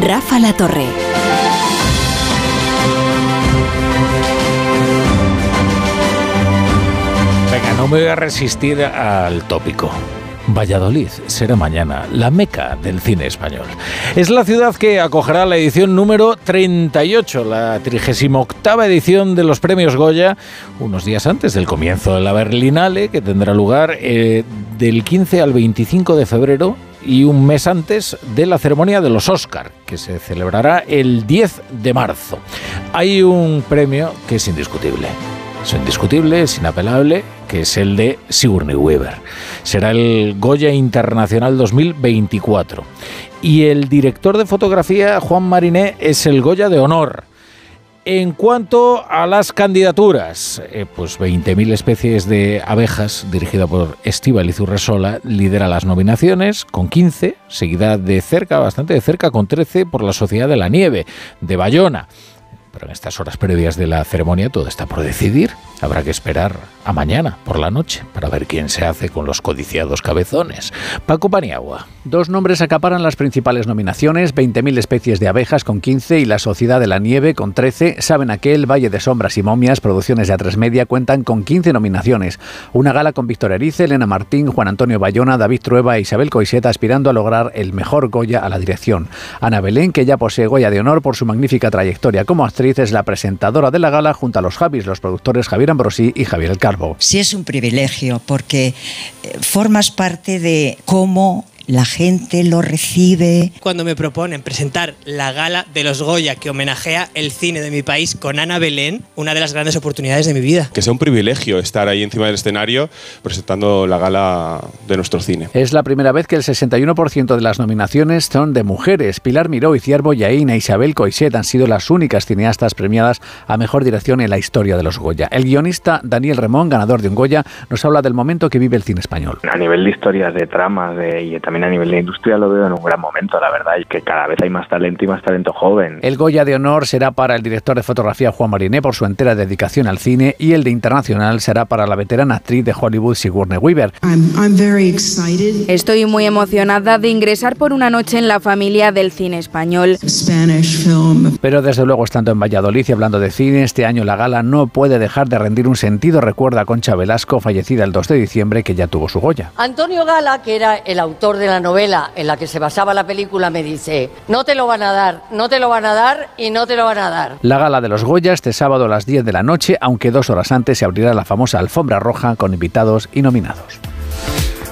Rafa La Torre. Venga, no me voy a resistir al tópico. Valladolid será mañana la meca del cine español. Es la ciudad que acogerá la edición número 38, la 38 edición de los premios Goya, unos días antes del comienzo de la Berlinale, que tendrá lugar eh, del 15 al 25 de febrero y un mes antes de la ceremonia de los Oscar, que se celebrará el 10 de marzo. Hay un premio que es indiscutible. Es indiscutible, es inapelable, que es el de Sigourney Weaver. Será el Goya Internacional 2024. Y el director de fotografía, Juan Mariné, es el Goya de Honor. En cuanto a las candidaturas, eh, pues 20.000 especies de abejas, dirigida por Estíbal Urresola, lidera las nominaciones con 15, seguida de cerca, bastante de cerca, con 13 por la Sociedad de la Nieve, de Bayona. Pero en estas horas previas de la ceremonia todo está por decidir. Habrá que esperar a mañana por la noche para ver quién se hace con los codiciados cabezones. Paco Paniagua. Dos nombres acaparan las principales nominaciones, 20.000 especies de abejas con 15 y La Sociedad de la Nieve con 13. Saben aquel, Valle de Sombras y Momias, producciones de A3 Media cuentan con 15 nominaciones. Una gala con Víctor Erice, Elena Martín, Juan Antonio Bayona, David Trueba e Isabel Coiseta aspirando a lograr el mejor Goya a la dirección. Ana Belén, que ya posee Goya de honor por su magnífica trayectoria como actriz, es la presentadora de la gala junto a los Javis, los productores Javier Ambrosí y Javier El Carbo. Sí es un privilegio porque eh, formas parte de cómo la gente lo recibe. Cuando me proponen presentar la gala de los Goya que homenajea el cine de mi país con Ana Belén, una de las grandes oportunidades de mi vida. Que sea un privilegio estar ahí encima del escenario presentando la gala de nuestro cine. Es la primera vez que el 61% de las nominaciones son de mujeres. Pilar Miró y Ciervo Yaín e Isabel Coixet han sido las únicas cineastas premiadas a mejor dirección en la historia de los Goya. El guionista Daniel Remón, ganador de un Goya, nos habla del momento que vive el cine español. A nivel de historias, de tramas de, y también a nivel de industria lo veo en un gran momento, la verdad, y que cada vez hay más talento y más talento joven. El Goya de honor será para el director de fotografía Juan Mariné por su entera dedicación al cine y el de internacional será para la veterana actriz de Hollywood Sigourney Weaver. Estoy muy emocionada de ingresar por una noche en la familia del cine español. Pero desde luego, estando en Valladolid y hablando de cine, este año la gala no puede dejar de rendir un sentido, recuerda a Concha Velasco, fallecida el 2 de diciembre, que ya tuvo su Goya. Antonio Gala, que era el autor de la novela en la que se basaba la película, me dice, no te lo van a dar, no te lo van a dar y no te lo van a dar. La gala de los Goya este sábado a las 10 de la noche, aunque dos horas antes se abrirá la famosa alfombra roja con invitados y nominados.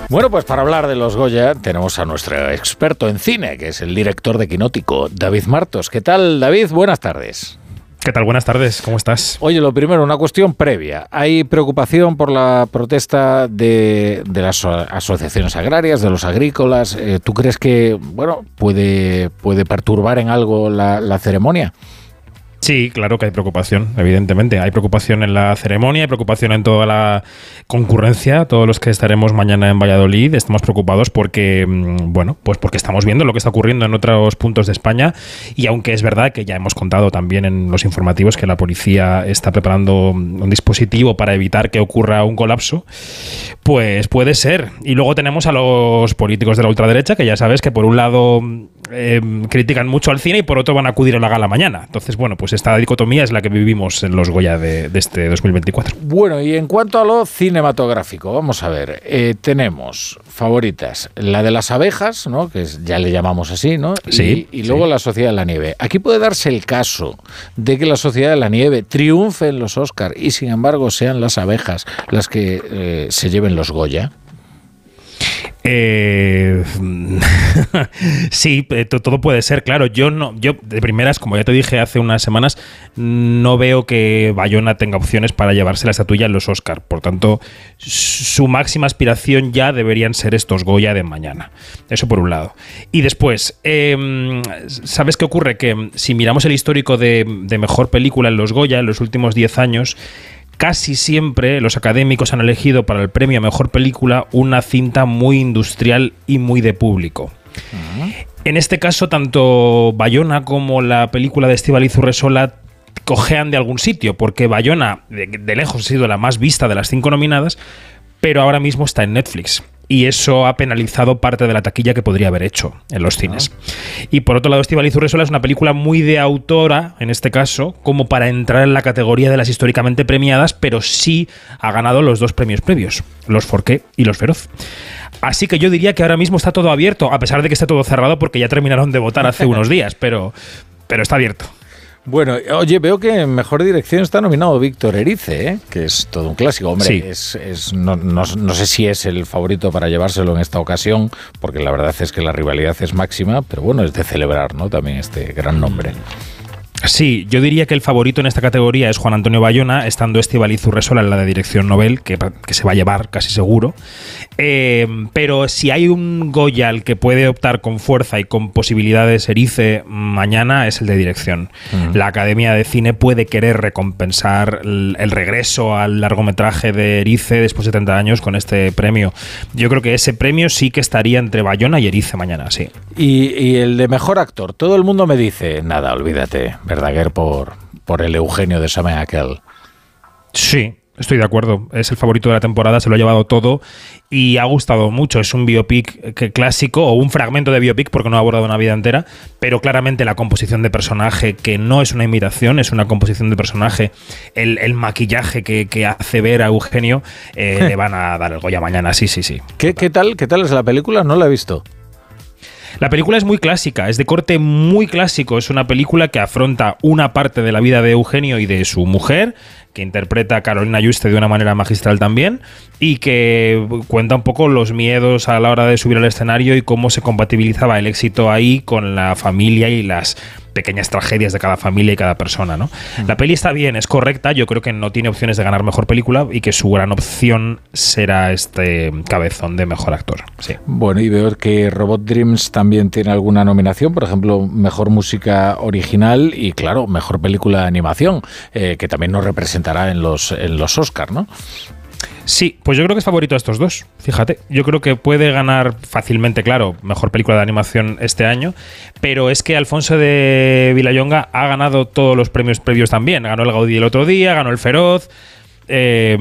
Bueno, pues para hablar de los Goya tenemos a nuestro experto en cine, que es el director de Quinótico, David Martos. ¿Qué tal, David? Buenas tardes. ¿Qué tal? Buenas tardes, ¿cómo estás? Oye, lo primero, una cuestión previa. ¿Hay preocupación por la protesta de, de las asociaciones agrarias, de los agrícolas? Eh, ¿Tú crees que, bueno, puede, puede perturbar en algo la, la ceremonia? Sí, claro que hay preocupación, evidentemente. Hay preocupación en la ceremonia, hay preocupación en toda la concurrencia. Todos los que estaremos mañana en Valladolid estamos preocupados porque, mm, bueno, pues porque estamos viendo lo que está ocurriendo en otros puntos de España. Y aunque es verdad que ya hemos contado también en los informativos que la policía está preparando un dispositivo para evitar que ocurra un colapso, pues puede ser. Y luego tenemos a los políticos de la ultraderecha que ya sabes que por un lado eh, critican mucho al cine y por otro van a acudir a la gala mañana. Entonces, bueno, pues esta dicotomía es la que vivimos en los Goya de, de este 2024. Bueno, y en cuanto a lo cinematográfico, vamos a ver, eh, tenemos favoritas, la de las abejas, ¿no? que es, ya le llamamos así, ¿no? Sí, Y, y luego sí. la Sociedad de la Nieve. Aquí puede darse el caso de que la Sociedad de la Nieve triunfe en los Oscar y sin embargo sean las abejas las que eh, se lleven los Goya. Eh, sí, eh, to- todo puede ser, claro. Yo no, yo de primeras, como ya te dije hace unas semanas, no veo que Bayona tenga opciones para llevarse la estatuilla en los Oscar. Por tanto, su máxima aspiración ya deberían ser estos Goya de mañana. Eso por un lado. Y después, eh, ¿sabes qué ocurre? Que si miramos el histórico de, de mejor película en los Goya en los últimos 10 años, casi siempre los académicos han elegido para el premio a mejor película una cinta muy industrial y muy de público. En este caso, tanto Bayona como la película de Estíbaliz Urresola cojean de algún sitio, porque Bayona de, de lejos ha sido la más vista de las cinco nominadas, pero ahora mismo está en Netflix. Y eso ha penalizado parte de la taquilla que podría haber hecho en los cines. Y por otro lado, Estivaliz Urresola es una película muy de autora, en este caso, como para entrar en la categoría de las históricamente premiadas, pero sí ha ganado los dos premios previos, los Forqué y los Feroz. Así que yo diría que ahora mismo está todo abierto, a pesar de que está todo cerrado porque ya terminaron de votar hace unos días, pero, pero está abierto. Bueno, oye, veo que en mejor dirección está nominado Víctor Erice, ¿eh? que es todo un clásico. Hombre, Sí. es, es- no, no- no sé si es el favorito para llevárselo en esta ocasión, porque la verdad es que la rivalidad es máxima, pero bueno, es de celebrar, ¿no? También este gran nombre. Sí, yo diría que el favorito en esta categoría es Juan Antonio Bayona, estando Estivaliz Urresola en la de dirección Nobel, que, que se va a llevar casi seguro. Eh, pero si hay un Goya al que puede optar con fuerza y con posibilidades Erice mañana es el de dirección. La Academia de Cine puede querer recompensar el, el regreso al largometraje de Erice después de 70 años con este premio. Yo creo que ese premio sí que estaría entre Bayona y Erice mañana, sí. Y, y el de mejor actor, todo el mundo me dice, nada, olvídate, Verdaguer por, por el Eugenio de Samuel aquel. Sí, estoy de acuerdo. Es el favorito de la temporada, se lo ha llevado todo y ha gustado mucho. Es un biopic que clásico o un fragmento de biopic porque no ha abordado una vida entera, pero claramente la composición de personaje, que no es una imitación, es una composición de personaje, el, el maquillaje que, que hace ver a Eugenio, eh, le van a dar el Goya mañana, sí, sí, sí. ¿Qué, ¿Qué tal? ¿Qué tal es la película? No la he visto. La película es muy clásica, es de corte muy clásico. Es una película que afronta una parte de la vida de Eugenio y de su mujer, que interpreta a Carolina Juste de una manera magistral también, y que cuenta un poco los miedos a la hora de subir al escenario y cómo se compatibilizaba el éxito ahí con la familia y las pequeñas tragedias de cada familia y cada persona, ¿no? La peli está bien, es correcta, yo creo que no tiene opciones de ganar mejor película y que su gran opción será este cabezón de mejor actor. Sí. Bueno, y veo que Robot Dreams también tiene alguna nominación, por ejemplo, mejor música original y, claro, mejor película de animación, eh, que también nos en los, en los ¿no? Sí, pues yo creo que es favorito a estos dos. Fíjate, yo creo que puede ganar fácilmente, claro, mejor película de animación este año, pero es que Alfonso de Villayonga ha ganado todos los premios previos también. Ganó el Gaudí el otro día, ganó el Feroz. Eh,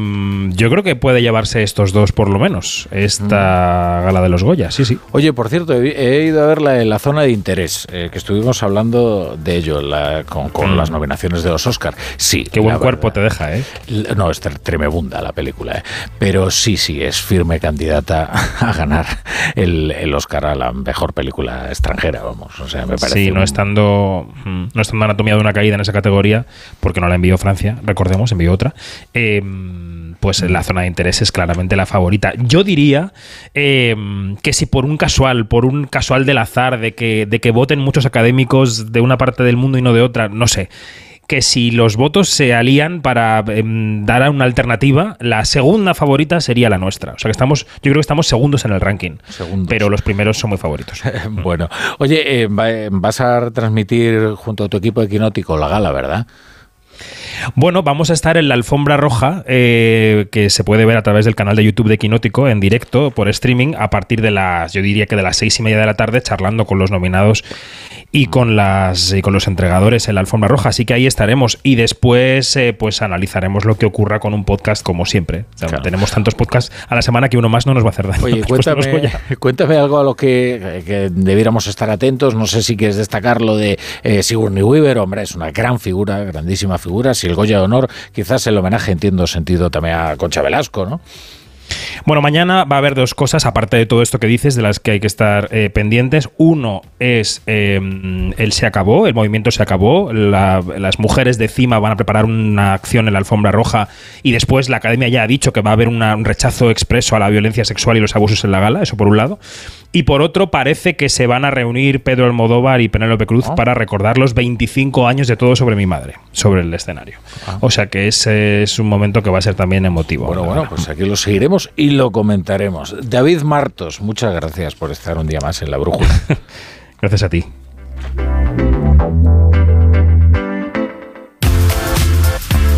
yo creo que puede llevarse estos dos por lo menos, esta gala de los Goya, sí, sí. Oye, por cierto, he, ido a ver la, la zona de interés, eh, que estuvimos hablando de ello la- con, con Mm. las nominaciones de los Oscar. Sí, Qué buen cuerpo verdad. te deja, ¿eh? No, es tre- tremebunda la película, ¿eh? pero sí, sí, es firme candidata a ganar el, el Oscar a la mejor película extranjera, vamos. O sea, me parece. Sí, no un- estando, mm, no estando Anatomía de una caída en esa categoría, porque no la envió Francia, recordemos, envió otra, eh, pues la zona de interés es claramente la favorita. Yo diría eh, que si por un casual, por un casual del azar, de que, de que voten muchos académicos de una parte del mundo y no de otra, no sé. Que si los votos se alían para em, dar a una alternativa, la segunda favorita sería la nuestra. O sea que estamos, yo creo que estamos segundos en el ranking. Segundos. Pero los primeros son muy favoritos. Bueno, oye, eh, va- vas a transmitir junto a tu equipo equinótico la gala, ¿verdad? Bueno, vamos a estar en la alfombra roja, eh, que se puede ver a través del canal de YouTube de Quinótico en directo por streaming a partir de las, yo diría que de las seis y media de la tarde, charlando con los nominados y con las y con los entregadores en la alfombra roja. Así que ahí estaremos y después eh, pues analizaremos lo que ocurra con un podcast como siempre. O sea, Claro. Tenemos tantos podcasts a la semana que uno más no nos va a hacer daño. Oye, cuéntame, cuéntame algo a lo que, que debiéramos estar atentos. No sé si quieres destacar lo de eh, Sigourney Weaver. Hombre, es una gran figura, grandísima figura. Si el Goya de Honor, quizás el homenaje, entiendo, sentido también a Concha Velasco, ¿no? Bueno, mañana va a haber dos cosas, aparte de todo esto que dices, de las que hay que estar eh, pendientes. Uno es eh, el se acabó, el movimiento se acabó. la- las mujeres de CIMA van a preparar una acción en la alfombra roja y después la academia ya ha dicho que va a haber un rechazo expreso a la violencia sexual y los abusos en la gala, eso por un lado. Y por otro, parece que se van a reunir Pedro Almodóvar y Penélope Cruz para recordar los 25 años de todo sobre mi madre, sobre el escenario. O sea que ese es un momento que va a ser también emotivo. Bueno, bueno, pues aquí lo seguiremos y lo comentaremos. David Martos, muchas gracias por estar un día más en la brújula. Gracias a ti.